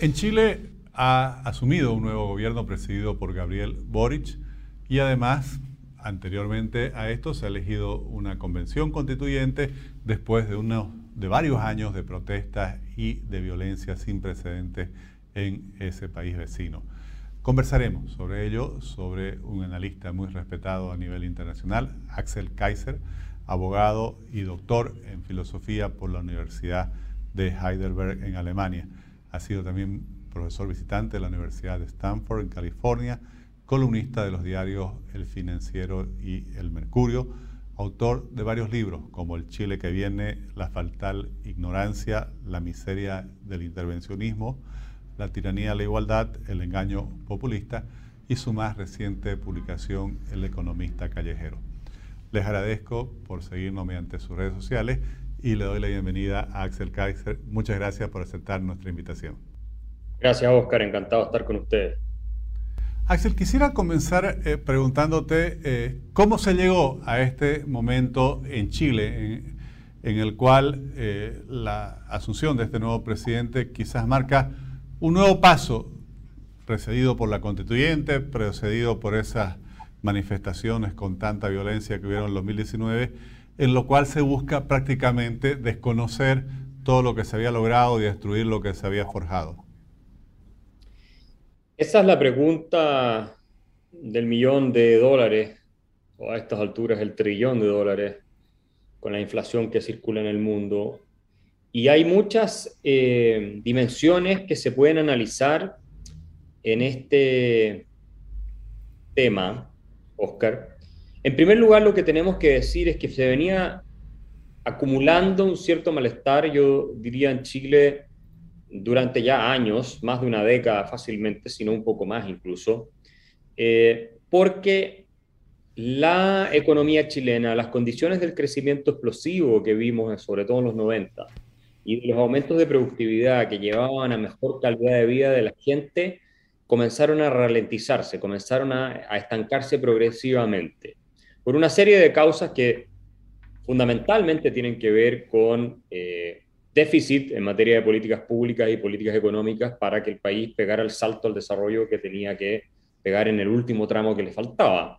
En Chile ha asumido un nuevo gobierno presidido por Gabriel Boric y además anteriormente a esto se ha elegido una convención constituyente después de, uno, de varios años de protestas y de violencia sin precedentes en ese país vecino. Conversaremos sobre ello, sobre un analista muy respetado a nivel internacional, Axel Kaiser, abogado y doctor en filosofía por la Universidad de Heidelberg en Alemania. Ha sido también profesor visitante de la Universidad de Stanford en California, columnista de los diarios El Financiero y El Mercurio, autor de varios libros como El Chile que viene, La fatal ignorancia, La miseria del intervencionismo, La tiranía de la igualdad, El engaño populista y su más reciente publicación El economista callejero. Les agradezco por seguirnos mediante sus redes sociales y le doy la bienvenida a Axel Kaiser. Muchas gracias por aceptar nuestra invitación. Gracias, Oscar. Encantado de estar con ustedes. Axel, quisiera comenzar eh, preguntándote eh, cómo se llegó a este momento en Chile, en, el cual eh, la asunción de este nuevo presidente quizás marca un nuevo paso, precedido por la constituyente, precedido por esas manifestaciones con tanta violencia que hubieron en 2019 en lo cual se busca prácticamente desconocer todo lo que se había logrado y destruir lo que se había forjado? Esa es la pregunta del millón de dólares, o a estas alturas el trillón de dólares, con la inflación que circula en el mundo. Y hay muchas eh, dimensiones que se pueden analizar en este tema, Oscar. En primer lugar, lo que tenemos que decir es que se venía acumulando un cierto malestar, yo diría en Chile, durante ya años, más de una década fácilmente, sino un poco más incluso, eh, porque la economía chilena, las condiciones del crecimiento explosivo que vimos, sobre todo en los 90, y los aumentos de productividad que llevaban a mejor calidad de vida de la gente, comenzaron a ralentizarse, comenzaron a estancarse progresivamente por una serie de causas que fundamentalmente tienen que ver con eh, déficit en materia de políticas públicas y políticas económicas para que el país pegara el salto al desarrollo que tenía que pegar en el último tramo que le faltaba.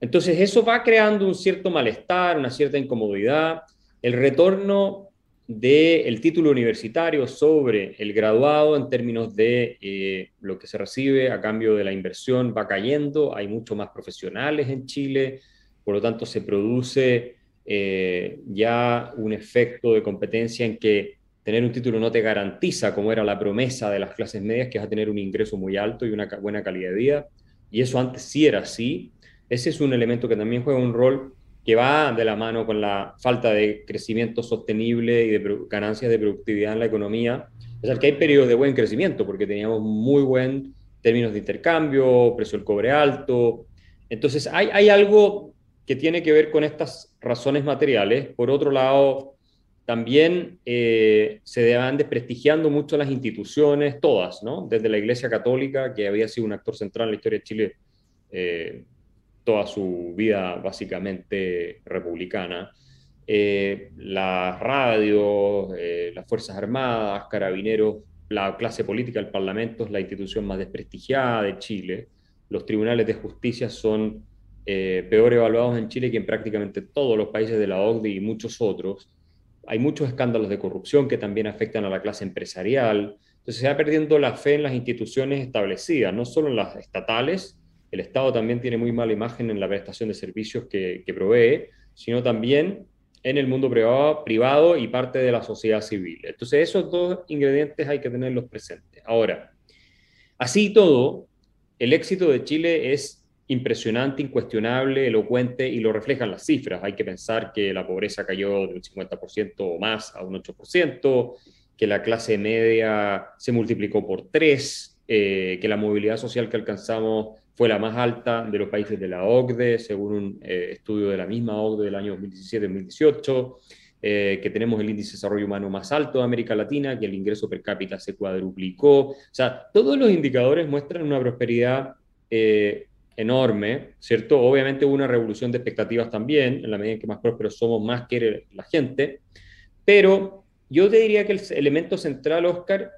Entonces eso va creando un cierto malestar, una cierta incomodidad. El retorno del título universitario sobre el graduado en términos de eh, lo que se recibe a cambio de la inversión va cayendo. Hay mucho más profesionales en Chile, por lo tanto se produce eh, ya un efecto de competencia en que tener un título no te garantiza, como era la promesa de las clases medias, que vas a tener un ingreso muy alto y una buena calidad de vida, y eso antes sí era así. Ese es un elemento que también juega un rol que va de la mano con la falta de crecimiento sostenible y de ganancias de productividad en la economía. Es decir, que hay periodos de buen crecimiento, porque teníamos muy buen términos de intercambio, precio del cobre alto. Entonces, hay, hay algo que tiene que ver con estas razones materiales. Por otro lado, también eh, se van desprestigiando mucho las instituciones, todas, ¿no? Desde la Iglesia Católica, que había sido un actor central en la historia de Chile eh, toda su vida básicamente republicana. Eh, las radios, las Fuerzas Armadas, Carabineros, la clase política, el Parlamento es la institución más desprestigiada de Chile. Los tribunales de justicia son eh, peor evaluados en Chile que en prácticamente todos los países de la OCDE y muchos otros. Hay muchos escándalos de corrupción que también afectan a la clase empresarial. Entonces se va perdiendo la fe en las instituciones establecidas, no solo en las estatales, el Estado también tiene muy mala imagen en la prestación de servicios que, que provee, sino también en el mundo privado, privado y parte de la sociedad civil. Entonces esos dos ingredientes hay que tenerlos presentes. Ahora, así todo, el éxito de Chile es impresionante, incuestionable, elocuente y lo reflejan las cifras. Hay que pensar que la pobreza cayó de un 50% o más a un 8%, que la clase media se multiplicó por 3, eh, que la movilidad social que alcanzamos fue la más alta de los países de la OCDE, según un eh, estudio de la misma OCDE del año 2017-2018. Eh, que tenemos el índice de desarrollo humano más alto de América Latina, que el ingreso per cápita se cuadruplicó. O sea, todos los indicadores muestran una prosperidad enorme, ¿cierto? Obviamente hubo una revolución de expectativas también, en la medida en que más prósperos somos, más quiere la gente, pero yo te diría que el elemento central, Oscar,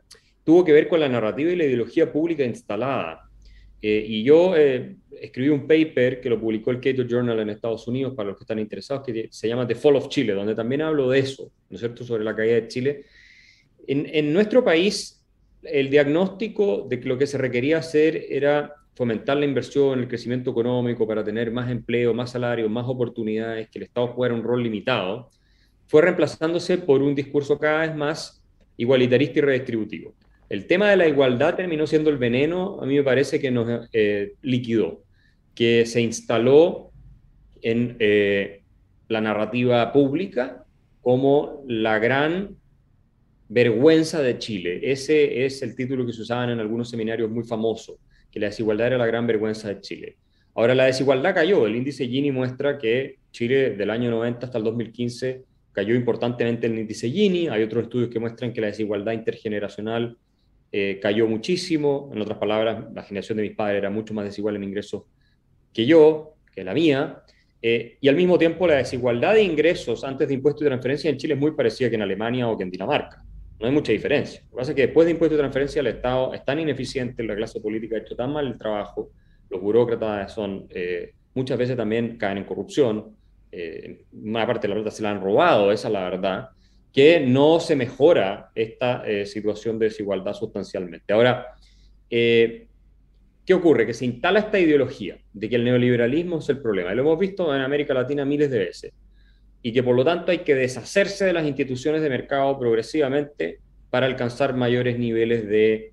tuvo que ver con la narrativa y la ideología pública instalada. Eh, y yo eh, escribí un paper que lo publicó el Cato Journal en Estados Unidos, para los que están interesados, que se llama The Fall of Chile, donde también hablo de eso, ¿no es cierto?, sobre la caída de Chile. En, en nuestro país, el diagnóstico de que lo que se requería hacer era fomentar la inversión, el crecimiento económico para tener más empleo, más salario, más oportunidades, que el Estado jugara un rol limitado, fue reemplazándose por un discurso cada vez más igualitarista y redistributivo. El tema de la igualdad terminó siendo el veneno, a mí me parece que nos eh, liquidó, que se instaló en eh, la narrativa pública como la gran vergüenza de Chile. Ese es el título que se usaban en algunos seminarios muy famosos que la desigualdad era la gran vergüenza de Chile. Ahora la desigualdad cayó, el índice Gini muestra que Chile del año 90 hasta el 2015 cayó importantemente el índice Gini, hay otros estudios que muestran que la desigualdad intergeneracional eh, cayó muchísimo, en otras palabras, la generación de mis padres era mucho más desigual en ingresos que yo, que la mía, eh, y al mismo tiempo la desigualdad de ingresos antes de impuestos y transferencias en Chile es muy parecida que en Alemania o que en Dinamarca. No hay mucha diferencia. Lo que pasa es que después de impuestos y transferencia el Estado es tan ineficiente, la clase política ha hecho tan mal el trabajo, los burócratas son, eh, muchas veces también caen en corrupción, eh, una parte de la plata se la han robado, esa es la verdad, que no se mejora esta eh, situación de desigualdad sustancialmente. Ahora, ¿qué ocurre? Que se instala esta ideología de que el neoliberalismo es el problema. Y lo hemos visto en América Latina miles de veces y que por lo tanto hay que deshacerse de las instituciones de mercado progresivamente para alcanzar mayores niveles de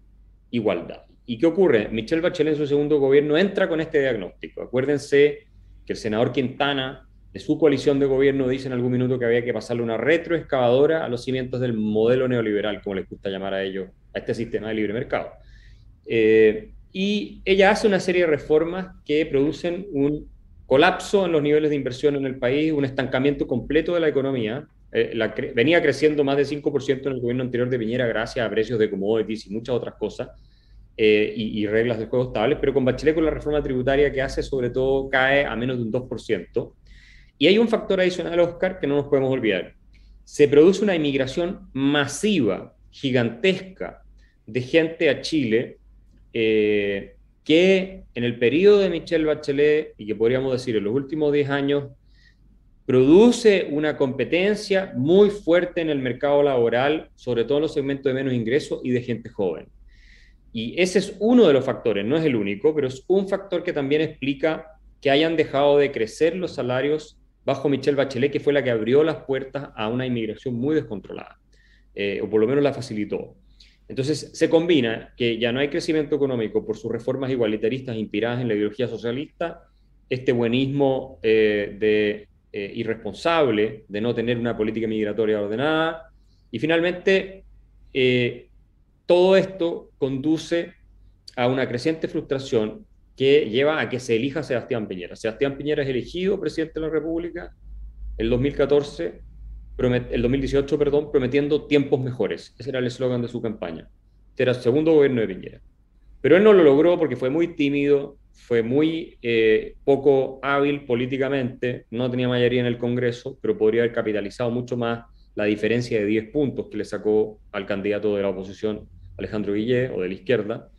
igualdad. ¿Y qué ocurre? Michelle Bachelet en su segundo gobierno entra con este diagnóstico. Acuérdense que el senador Quintana de su coalición de gobierno dice en algún minuto que había que pasarle una retroexcavadora a los cimientos del modelo neoliberal, como les gusta llamar a ellos, a este sistema de libre mercado. Eh, y ella hace una serie de reformas que producen un colapso en los niveles de inversión en el país, un estancamiento completo de la economía. Eh, venía creciendo más de 5% en el gobierno anterior de Piñera gracias a precios de commodities y muchas otras cosas eh, y, reglas de juego estables, pero con Bachelet con la reforma tributaria que hace sobre todo cae a menos de un 2%. Y hay un factor adicional, Oscar, que no nos podemos olvidar. Se produce una inmigración masiva, gigantesca, de gente a Chile eh, que en el periodo de Michelle Bachelet, y que podríamos decir en los últimos 10 años, produce una competencia muy fuerte en el mercado laboral, sobre todo en los segmentos de menos ingresos y de gente joven. Y ese es uno de los factores, no es el único, pero es un factor que también explica que hayan dejado de crecer los salarios bajo Michelle Bachelet, que fue la que abrió las puertas a una inmigración muy descontrolada, eh, o por lo menos la facilitó. Entonces se combina que ya no hay crecimiento económico por sus reformas igualitaristas inspiradas en la ideología socialista, este buenismo eh, eh, irresponsable de no tener una política migratoria ordenada, y finalmente eh, todo esto conduce a una creciente frustración que lleva a que se elija a Sebastián Piñera. Sebastián Piñera es elegido presidente de la República el 2014 el 2018, perdón, prometiendo tiempos mejores. Ese era el eslogan de su campaña. Este era el segundo gobierno de Piñera. Pero él no lo logró porque fue muy tímido, fue muy eh, poco hábil políticamente, no tenía mayoría en el Congreso, pero podría haber capitalizado mucho más la diferencia de 10 puntos que le sacó al candidato de la oposición, Alejandro Guillé, o de la izquierda.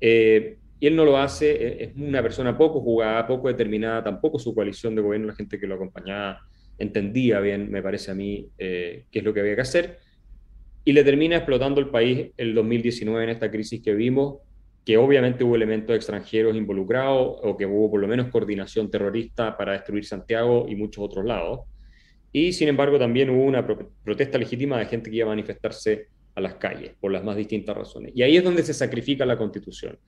Eh, y él no lo hace, e, es una persona poco jugada, poco determinada, tampoco su coalición de gobierno, la gente que lo acompañaba entendía bien, me parece a mí, eh, qué es lo que había que hacer, y le termina explotando el país el 2019 en esta crisis que vimos, que obviamente hubo elementos extranjeros involucrados o que hubo por lo menos coordinación terrorista para destruir Santiago y muchos otros lados. Y sin embargo también hubo una protesta legítima de gente que iba a manifestarse a las calles por las más distintas razones. Y ahí es donde se sacrifica la constitución.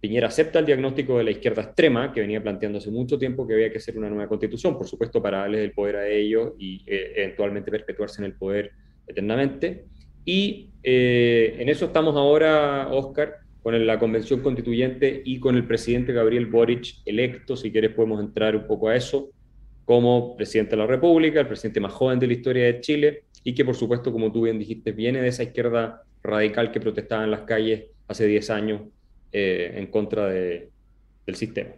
Piñera acepta el diagnóstico de la izquierda extrema, que venía planteando hace mucho tiempo que había que hacer una nueva constitución, por supuesto para darles el poder a ellos y eh, eventualmente perpetuarse en el poder eternamente. Y eh, en eso estamos ahora, Oscar, con la convención constituyente y con el presidente Gabriel Boric electo, si quieres podemos entrar un poco a eso, como presidente de la República, el presidente más joven de la historia de Chile, y que por supuesto, como tú bien dijiste, viene de esa izquierda radical que protestaba en las calles hace 10 años eh, en contra del sistema.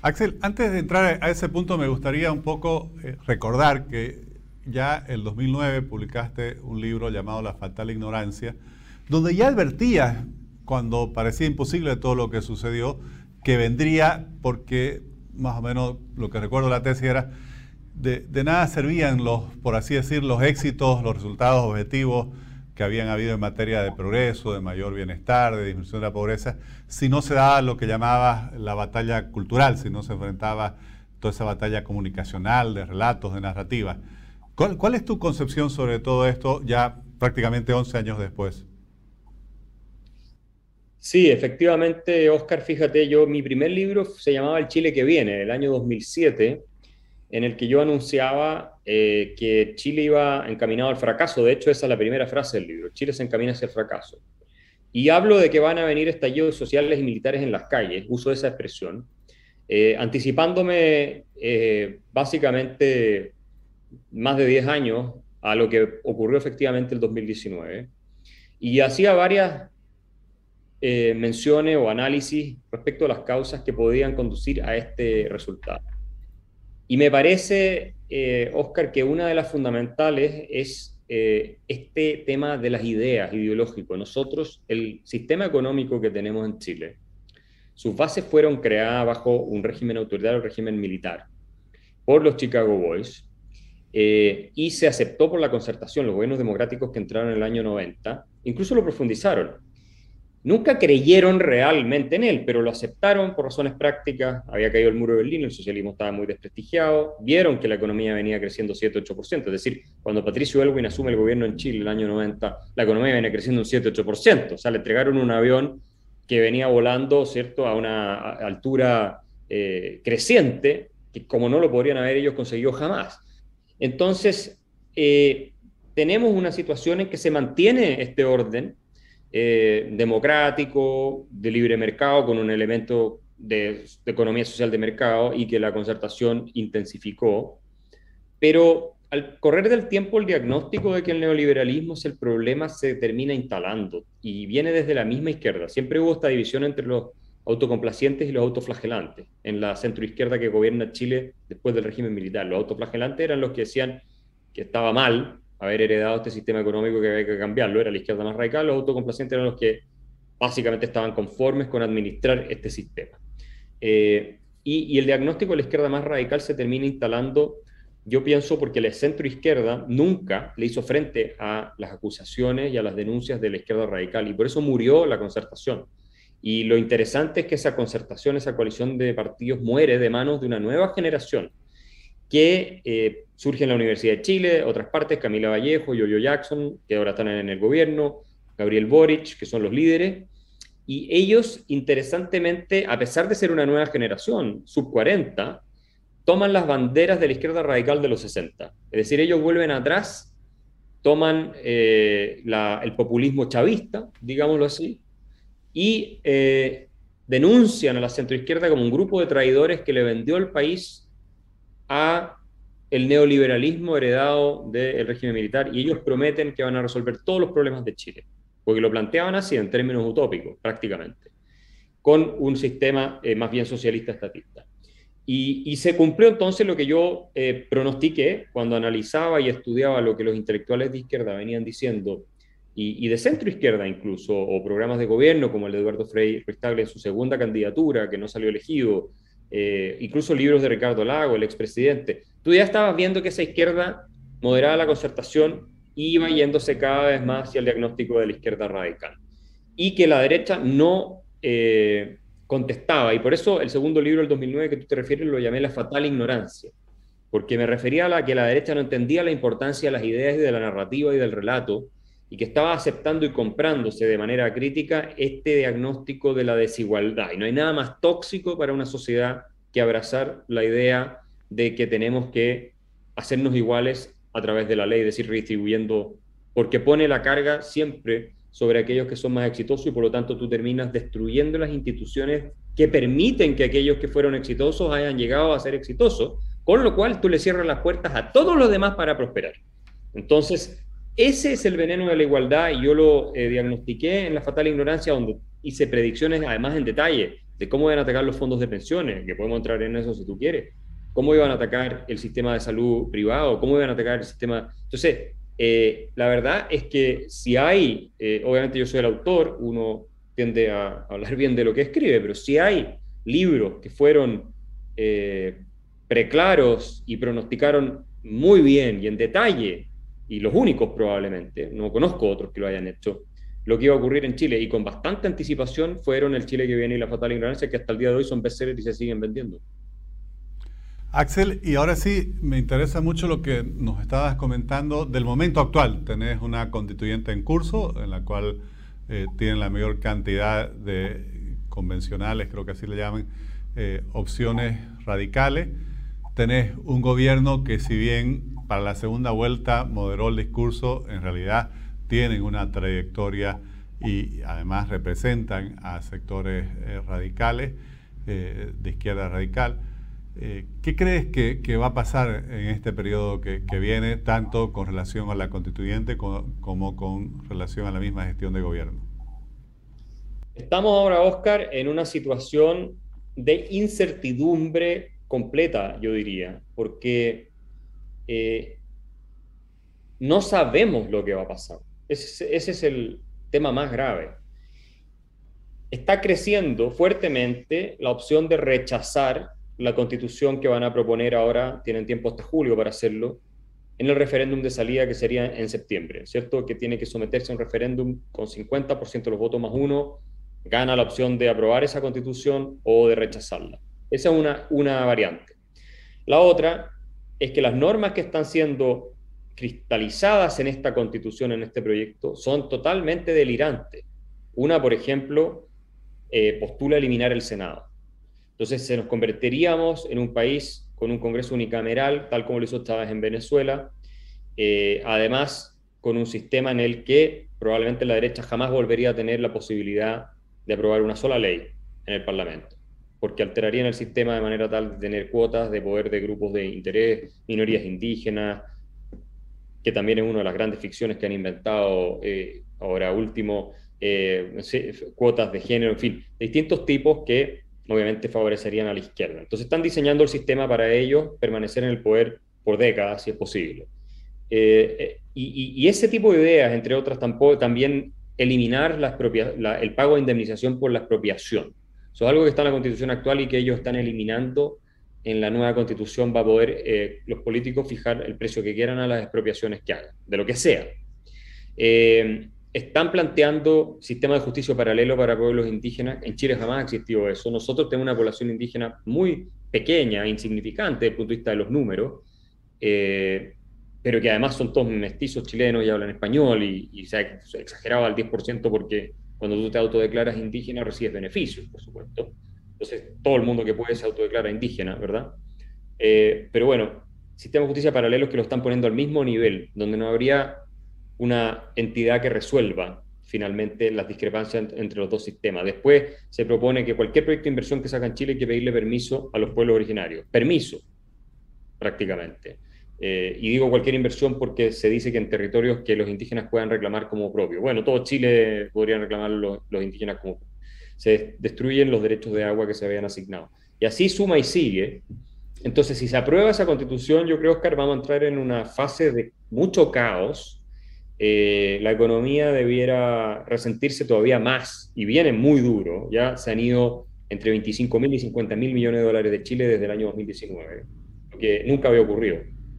Axel, antes de entrar a ese punto me gustaría un poco eh, recordar que ya en 2009 publicaste un libro llamado La fatal ignorancia, donde ya advertía, cuando parecía imposible todo lo que sucedió, que vendría porque más o menos lo que recuerdo de la tesis era, de, de nada servían los, por así decir, los éxitos, los resultados objetivos que habían habido en materia de progreso, de mayor bienestar, de disminución de la pobreza, si no se daba lo que llamaba la batalla cultural, si no se enfrentaba toda esa batalla comunicacional, de relatos, de narrativa. ¿Cuál, cuál es tu concepción sobre todo esto ya prácticamente 11 años después? Sí, efectivamente, Oscar, fíjate, yo mi primer libro se llamaba El Chile que viene, el año 2007, en el que yo anunciaba eh, que Chile iba encaminado al fracaso. De hecho, esa es la primera frase del libro. Chile se encamina hacia el fracaso. Y hablo de que van a venir estallidos sociales y militares en las calles, uso esa expresión, eh, anticipándome eh, básicamente más de 10 años a lo que ocurrió efectivamente el 2019. Y hacía varias menciones o análisis respecto a las causas que podían conducir a este resultado. Y me parece, eh, Oscar, que una de las fundamentales es eh, este tema de las ideas ideológicas. Nosotros, el sistema económico que tenemos en Chile, sus bases fueron creadas bajo un régimen autoritario, un régimen militar, por los Chicago Boys, eh, y se aceptó por la concertación, los gobiernos democráticos que entraron en el año 90, incluso lo profundizaron. Nunca creyeron realmente en él, pero lo aceptaron por razones prácticas. Había caído el muro de Berlín, el socialismo estaba muy desprestigiado. Vieron que la economía venía creciendo 7-8%. Es decir, cuando Patricio Elwin asume el gobierno en Chile en el año 90, la economía venía creciendo un 7-8%. O sea, le entregaron un avión que venía volando, ¿cierto?, a una altura eh, creciente, que como no lo podrían haber ellos conseguido jamás. Entonces, eh, tenemos una situación en que se mantiene este orden eh, democrático, de libre mercado, con un elemento de, economía social de mercado y que la concertación intensificó. Pero al correr del tiempo, el diagnóstico de que el neoliberalismo es el problema se termina instalando y viene desde la misma izquierda. Siempre hubo esta división entre los autocomplacientes y los autoflagelantes en la centroizquierda que gobierna Chile después del régimen militar. Los autoflagelantes eran los que decían que estaba mal haber heredado este sistema económico que había que cambiarlo, era la izquierda más radical, los autocomplacientes eran los que básicamente estaban conformes con administrar este sistema. Eh, y, el diagnóstico de la izquierda más radical se termina instalando, yo pienso, porque la centroizquierda nunca le hizo frente a las acusaciones y a las denuncias de la izquierda radical, y por eso murió la concertación. Y lo interesante es que esa concertación, esa coalición de partidos muere de manos de una nueva generación que eh, surge en la Universidad de Chile, otras partes, Camila Vallejo, Yoyo Jackson, que ahora están en el gobierno, Gabriel Boric, que son los líderes, y ellos, interesantemente, a pesar de ser una nueva generación, sub 40, toman las banderas de la izquierda radical de los 60. Es decir, ellos vuelven atrás, toman eh, el populismo chavista, digámoslo así, y eh, denuncian a la centroizquierda como un grupo de traidores que le vendió el país a el neoliberalismo heredado del régimen militar y ellos prometen que van a resolver todos los problemas de Chile, porque lo planteaban así en términos utópicos prácticamente, con un sistema eh, más bien socialista estatista. Y, se cumplió entonces lo que yo eh, pronostiqué cuando analizaba y estudiaba lo que los intelectuales de izquierda venían diciendo, y, de centro izquierda incluso, o programas de gobierno como el de Eduardo Frei Ruiz en su segunda candidatura, que no salió elegido, eh, incluso libros de Ricardo Lago, el expresidente, tú ya estabas viendo que esa izquierda moderada la concertación iba yéndose cada vez más hacia el diagnóstico de la izquierda radical y que la derecha no eh, contestaba. Y por eso el segundo libro del 2009 que tú te refieres lo llamé La fatal ignorancia, porque me refería a la que la derecha no entendía la importancia de las ideas y de la narrativa y del relato y que estaba aceptando y comprándose de manera crítica este diagnóstico de la desigualdad. Y no hay nada más tóxico para una sociedad que abrazar la idea de que tenemos que hacernos iguales a través de la ley, es decir, redistribuyendo, porque pone la carga siempre sobre aquellos que son más exitosos y por lo tanto tú terminas destruyendo las instituciones que permiten que aquellos que fueron exitosos hayan llegado a ser exitosos, con lo cual tú le cierras las puertas a todos los demás para prosperar. Entonces, ese es el veneno de la igualdad y yo lo eh, diagnostiqué en la fatal ignorancia donde hice predicciones además en detalle de cómo iban a atacar los fondos de pensiones, que podemos entrar en eso si tú quieres, cómo iban a atacar el sistema de salud privado, cómo iban a atacar el sistema... Entonces, eh, la verdad es que si hay, eh, obviamente yo soy el autor, uno tiende a hablar bien de lo que escribe, pero si hay libros que fueron eh, preclaros y pronosticaron muy bien y en detalle, y los únicos probablemente, no conozco otros que lo hayan hecho, lo que iba a ocurrir en Chile y con bastante anticipación fueron el Chile que viene y la fatal ignorancia que hasta el día de hoy son bestsellers y se siguen vendiendo. Axel, y ahora sí, me interesa mucho lo que nos estabas comentando del momento actual. Tenés una constituyente en curso en la cual eh, tienen la mayor cantidad de convencionales, creo que así le llaman, eh, opciones radicales. Tenés un gobierno que si bien para la segunda vuelta moderó el discurso, en realidad tienen una trayectoria y además representan a sectores eh, radicales, de izquierda radical. Eh, ¿Qué crees que, va a pasar en este periodo que, viene, tanto con relación a la constituyente como, con relación a la misma gestión de gobierno? Estamos ahora, Oscar, en una situación de incertidumbre completa, yo diría, porque eh, no sabemos lo que va a pasar. ese es el tema más grave. Está creciendo fuertemente la opción de rechazar la constitución que van a proponer ahora, tienen tiempo hasta julio para hacerlo, en el referéndum de salida que sería en septiembre, ¿cierto? Que tiene que someterse a un referéndum con 50% de los votos más uno, gana la opción de aprobar esa constitución o de rechazarla. Esa es una, una variante. La otra es que las normas que están siendo cristalizadas en esta constitución, en este proyecto, son totalmente delirantes. Una, por ejemplo, eh, postula eliminar el Senado. Entonces se nos convertiríamos en un país con un Congreso unicameral, tal como lo hizo Chávez en Venezuela, eh, además con un sistema en el que probablemente la derecha jamás volvería a tener la posibilidad de aprobar una sola ley en el Parlamento, porque alterarían el sistema de manera tal de tener cuotas de poder de grupos de interés, minorías indígenas, que también es una de las grandes ficciones que han inventado eh, ahora último, eh, cuotas de género, en fin, distintos tipos que obviamente favorecerían a la izquierda. Entonces están diseñando el sistema para ellos permanecer en el poder por décadas, si es posible. Eh, eh, y, ese tipo de ideas, entre otras, tampoco, también eliminar el pago de indemnización por la expropiación. Eso es algo que está en la constitución actual y que ellos están eliminando en la nueva constitución. Va a poder eh, los políticos fijar el precio que quieran a las expropiaciones que hagan, de lo que sea están planteando sistema de justicia paralelo para pueblos indígenas. En Chile jamás ha existido eso. Nosotros tenemos una población indígena muy pequeña, insignificante desde el punto de vista de los números, eh, pero que además son todos mestizos chilenos y hablan español y, se ha exagerado al 10% porque cuando tú te autodeclaras indígena recibes beneficios, por supuesto. Entonces, todo el mundo que puede se autodeclara indígena, ¿verdad? Eh, pero bueno, sistema de justicia paralelos que lo están poniendo al mismo nivel, donde no habría una entidad que resuelva finalmente las discrepancias entre los dos sistemas. Después se propone que cualquier proyecto de inversión que saca en Chile hay que pedirle permiso a los pueblos originarios. Permiso, prácticamente. Eh, y digo cualquier inversión porque se dice que en territorios que los indígenas puedan reclamar como propio. Bueno, todo Chile podrían reclamar los, los indígenas como Se destruyen los derechos de agua que se habían asignado. Y así suma y sigue. Entonces, si se aprueba esa constitución, yo creo, Oscar, vamos a entrar en una fase de mucho caos, eh, la economía debiera resentirse todavía más y viene muy duro. Ya se han ido entre 25 mil y 50 mil millones de dólares de Chile desde el año 2019, lo que nunca había ocurrido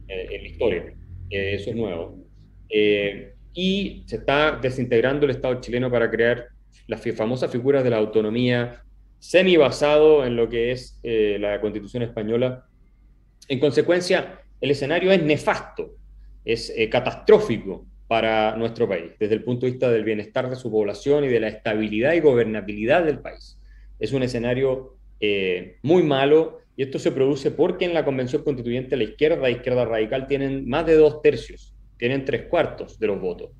eh, en la historia. Eh, eso es nuevo. y se está desintegrando el Estado chileno para crear las famosas figuras de la autonomía semi basado en lo que es la constitución española. En consecuencia, el escenario es nefasto, es catastrófico para nuestro país, desde el punto de vista del bienestar de su población y de la estabilidad y gobernabilidad del país. Es un escenario eh, muy malo y esto se produce porque en la Convención Constituyente la izquierda la izquierda radical tienen más de dos tercios, tienen tres cuartos de los votos.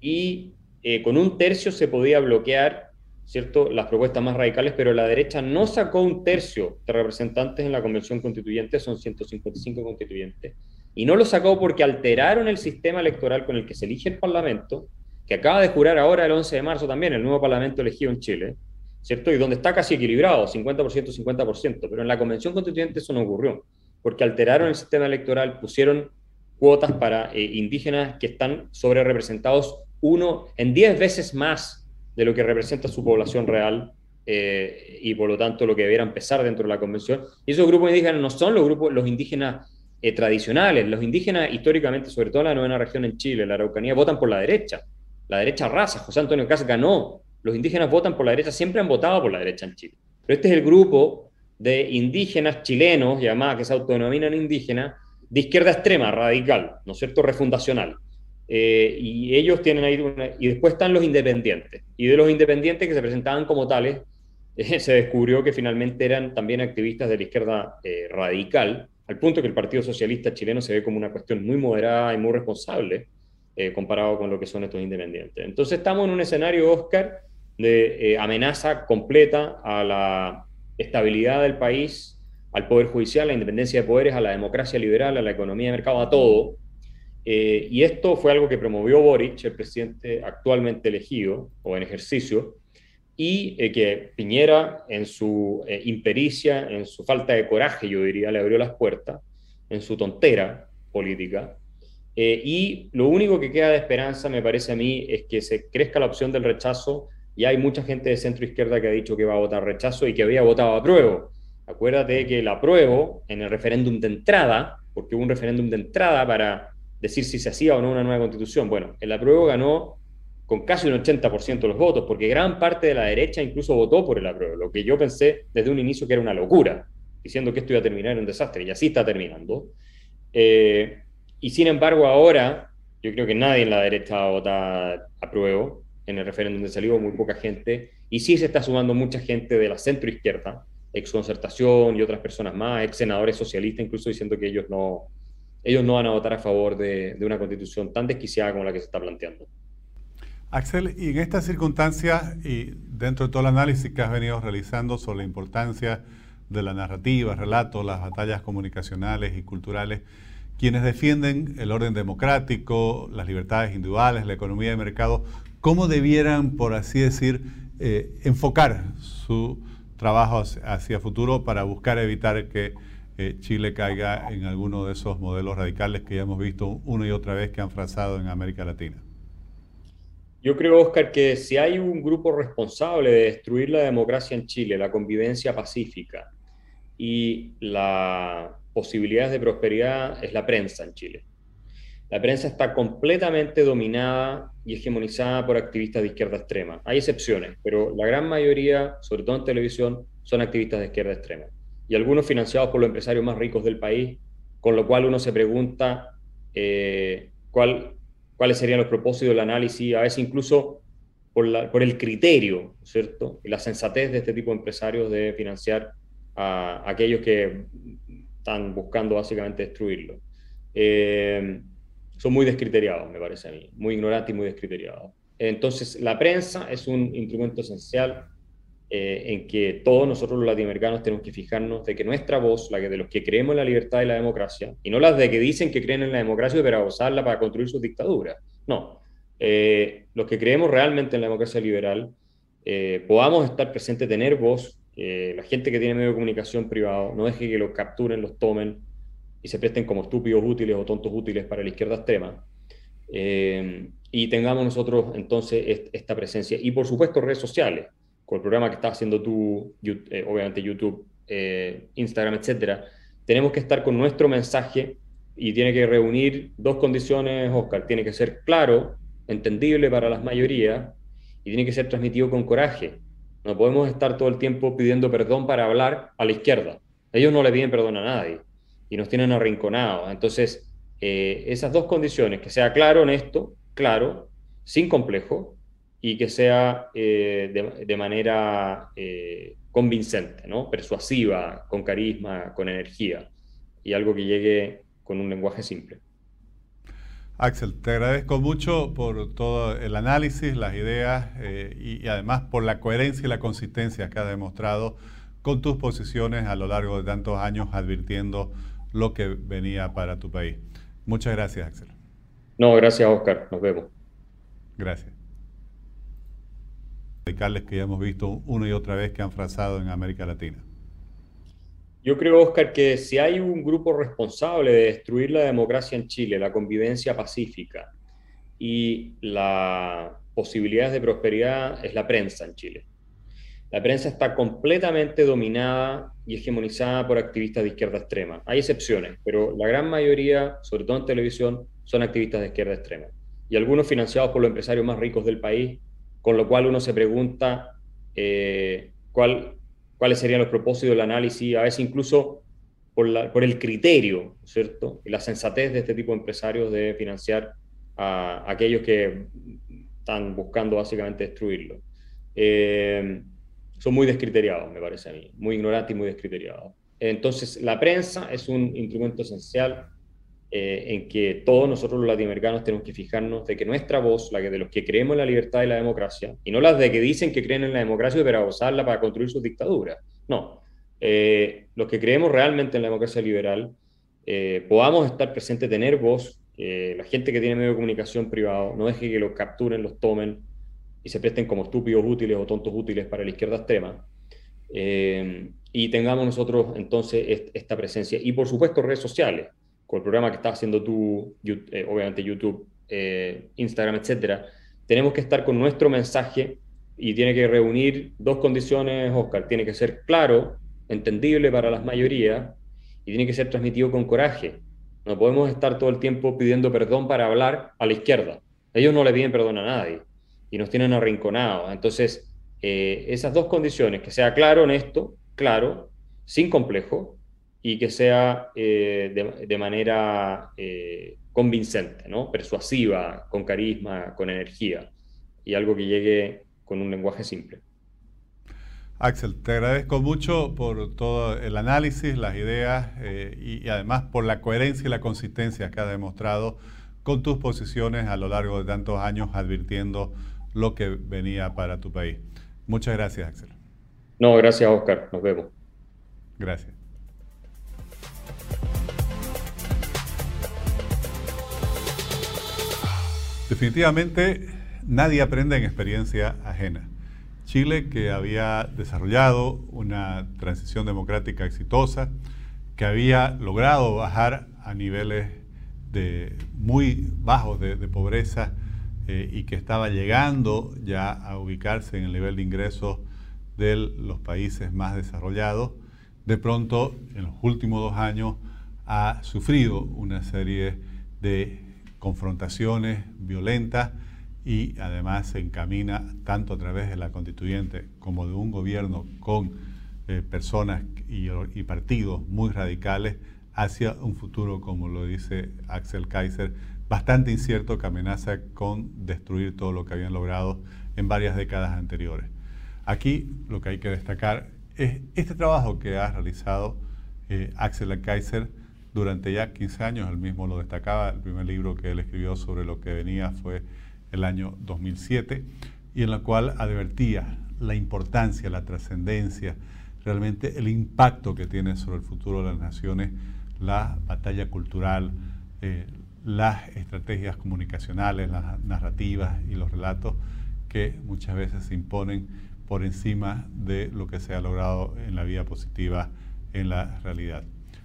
Y eh, con un tercio se podía bloquear ¿cierto? las propuestas más radicales, pero la derecha no sacó un tercio de representantes en la Convención Constituyente, son 155 constituyentes y no lo sacó porque alteraron el sistema electoral con el que se elige el Parlamento, que acaba de jurar ahora el 11 de marzo también el nuevo Parlamento elegido en Chile, ¿cierto? Y donde está casi equilibrado, 50%, 50%, pero en la Convención Constituyente eso no ocurrió, porque alteraron el sistema electoral, pusieron cuotas para eh, indígenas que están sobre representados uno en diez veces más de lo que representa su población real eh, y por lo tanto lo que debiera empezar dentro de la convención. Y esos grupos indígenas no son los grupos, los indígenas eh, tradicionales. Los indígenas históricamente, sobre todo en la novena región en Chile, la Araucanía, votan por la derecha. La derecha raza. José Antonio Cas ganó. Los indígenas votan por la derecha, siempre han votado por la derecha en Chile. Pero este es el grupo de indígenas chilenos, llamados que se autodenominan indígenas, de izquierda extrema, radical, ¿no cierto?, refundacional. Eh, y ellos tienen ahí y después están los independientes. Y de los independientes que se presentaban como tales, eh, se descubrió que finalmente eran también activistas de la izquierda radical, al punto que el Partido Socialista chileno se ve como una cuestión muy moderada y muy responsable comparado con lo que son estos independientes. Entonces estamos en un escenario, Oscar, de amenaza completa a la estabilidad del país, al poder judicial, a la independencia de poderes, a la democracia liberal, a la economía de mercado, a todo eh, y esto fue algo que promovió Boric, el presidente actualmente elegido o en ejercicio, y eh, que Piñera, en su eh, impericia, en su falta de coraje, yo diría, le abrió las puertas, en su tontera política. y lo único que queda de esperanza, me parece a mí, es que se crezca la opción del rechazo. Y hay mucha gente de centro izquierda que ha dicho que va a votar rechazo y que había votado apruebo. Acuérdate que el apruebo en el referéndum de entrada, porque hubo un referéndum de entrada para decir si se hacía o no una nueva constitución. Bueno, el apruebo ganó con casi un 80% de los votos, porque gran parte de la derecha incluso votó por el apruebo, lo que yo pensé desde un inicio que era una locura, diciendo que esto iba a terminar en un desastre, y así está terminando. Eh, y sin embargo, ahora yo creo que nadie en la derecha va a votar apruebo en el referéndum de salió, muy poca gente, y sí se está sumando mucha gente de la centro izquierda, ex concertación y otras personas más, ex senadores socialistas, incluso diciendo que ellos no, ellos no van a votar a favor de, una constitución tan desquiciada como la que se está planteando. Axel, y en estas circunstancias y dentro de todo el análisis que has venido realizando sobre la importancia de la narrativa, relato, las batallas comunicacionales y culturales, quienes defienden el orden democrático, las libertades individuales, la economía de mercado, ¿cómo debieran, por así decir, eh, enfocar su trabajo hacia futuro para buscar evitar que Chile caiga en alguno de esos modelos radicales que ya hemos visto una y otra vez que han fracasado en América Latina? Yo creo, Oscar, que si hay un grupo responsable de destruir la democracia en Chile, la convivencia pacífica y las posibilidades de prosperidad, es la prensa en Chile. La prensa está completamente dominada y hegemonizada por activistas de izquierda extrema. Hay excepciones, pero la gran mayoría, sobre todo en televisión, son activistas de izquierda extrema y algunos financiados por los empresarios más ricos del país, con lo cual uno se pregunta eh, cuál, cuáles serían los propósitos del análisis, a veces incluso por, la, por, el criterio, ¿cierto? Y la sensatez de este tipo de empresarios de financiar a, aquellos que están buscando básicamente destruirlo. Eh, son muy descriteriados, me parece a mí, muy ignorantes y muy descriteriados. Entonces, la prensa es un instrumento esencial eh, en que todos nosotros los latinoamericanos tenemos que fijarnos de que nuestra voz, la de los que creemos en la libertad y la democracia, y no las de que dicen que creen en la democracia para usarla para construir sus dictaduras, no, eh, los que creemos realmente en la democracia liberal, eh, podamos estar presentes, tener voz, la gente que tiene medio de comunicación privado, no deje que los capturen, los tomen y se presten como estúpidos útiles o tontos útiles para la izquierda extrema. y tengamos nosotros entonces esta presencia. Y por supuesto redes sociales con el programa que estás haciendo tú, eh, obviamente YouTube, eh, Instagram, etcétera, tenemos que estar con nuestro mensaje y tiene que reunir dos condiciones, Oscar. Tiene que ser claro, entendible para las mayorías y tiene que ser transmitido con coraje. No podemos estar todo el tiempo pidiendo perdón para hablar a la izquierda. Ellos no le piden perdón a nadie y nos tienen arrinconados. Entonces, eh, esas dos condiciones, que sea claro, honesto, claro, sin complejo, y que sea eh, de, manera eh, convincente, ¿no? persuasiva, con carisma, con energía y algo que llegue con un lenguaje simple. Axel, te agradezco mucho por todo el análisis, las ideas eh, y, y, además por la coherencia y la consistencia que has demostrado con tus posiciones a lo largo de tantos años advirtiendo lo que venía para tu país. Muchas gracias, Axel. No, gracias, Oscar. Nos vemos. Gracias radicales que ya hemos visto una y otra vez que han fracasado en América Latina. Yo creo, Oscar, que si hay un grupo responsable de destruir la democracia en Chile, la convivencia pacífica y las posibilidades de prosperidad, es la prensa en Chile. La prensa está completamente dominada y hegemonizada por activistas de izquierda extrema. Hay excepciones, pero la gran mayoría, sobre todo en televisión, son activistas de izquierda extrema. Y algunos financiados por los empresarios más ricos del país, con lo cual uno se pregunta eh, cuál, cuáles serían los propósitos del análisis, a veces incluso por, por, el criterio, ¿cierto? Y la sensatez de este tipo de empresarios de financiar a, aquellos que están buscando básicamente destruirlo. Eh, son muy descriteriados, me parece a mí, muy ignorantes y muy descriteriados. Entonces, la prensa es un instrumento esencial eh, en que todos nosotros los latinoamericanos tenemos que fijarnos de que nuestra voz, la de los que creemos en la libertad y la democracia, y no las de que dicen que creen en la democracia para usarla para construir sus dictaduras, no, eh, los que creemos realmente en la democracia liberal, eh, podamos estar presentes, tener voz, la gente que tiene medio de comunicación privado, no deje que los capturen, los tomen, y se presten como estúpidos útiles o tontos útiles para la izquierda extrema. Eh, y tengamos nosotros entonces esta presencia. Y por supuesto redes sociales, con el programa que estás haciendo tú, eh, obviamente YouTube, eh, Instagram, etcétera, tenemos que estar con nuestro mensaje y tiene que reunir dos condiciones, Oscar. Tiene que ser claro, entendible para las mayorías y tiene que ser transmitido con coraje. No podemos estar todo el tiempo pidiendo perdón para hablar a la izquierda. Ellos no le piden perdón a nadie y nos tienen arrinconados. Entonces, eh, esas dos condiciones, que sea claro, honesto, claro, sin complejo, y que sea eh, de, manera eh, convincente, ¿no? persuasiva, con carisma, con energía, y algo que llegue con un lenguaje simple. Axel, te agradezco mucho por todo el análisis, las ideas y, y, además por la coherencia y la consistencia que has demostrado con tus posiciones a lo largo de tantos años advirtiendo lo que venía para tu país. Muchas gracias, Axel. No, gracias, Oscar. Nos vemos. Gracias. Definitivamente nadie aprende en experiencia ajena. Chile, que había desarrollado una transición democrática exitosa, que había logrado bajar a niveles de muy bajos de, pobreza eh, y que estaba llegando ya a ubicarse en el nivel de ingresos de los países más desarrollados, de pronto en los últimos dos años ha sufrido una serie de confrontaciones violentas y además se encamina tanto a través de la constituyente como de un gobierno con eh, personas y, partidos muy radicales hacia un futuro, como lo dice Axel Kaiser, bastante incierto que amenaza con destruir todo lo que habían logrado en varias décadas anteriores. Aquí lo que hay que destacar es este trabajo que ha realizado eh, Axel Kaiser durante ya 15 años, él mismo lo destacaba, el primer libro que él escribió sobre lo que venía fue el año 2007, y en la cual advertía la importancia, la trascendencia, realmente el impacto que tiene sobre el futuro de las naciones la batalla cultural, eh, las estrategias comunicacionales, las narrativas y los relatos que muchas veces se imponen por encima de lo que se ha logrado en la vida positiva en la realidad.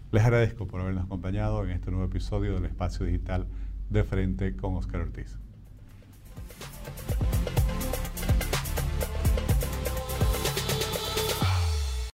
Les agradezco por habernos acompañado en este nuevo episodio del Espacio Digital de Frente con Oscar Ortiz.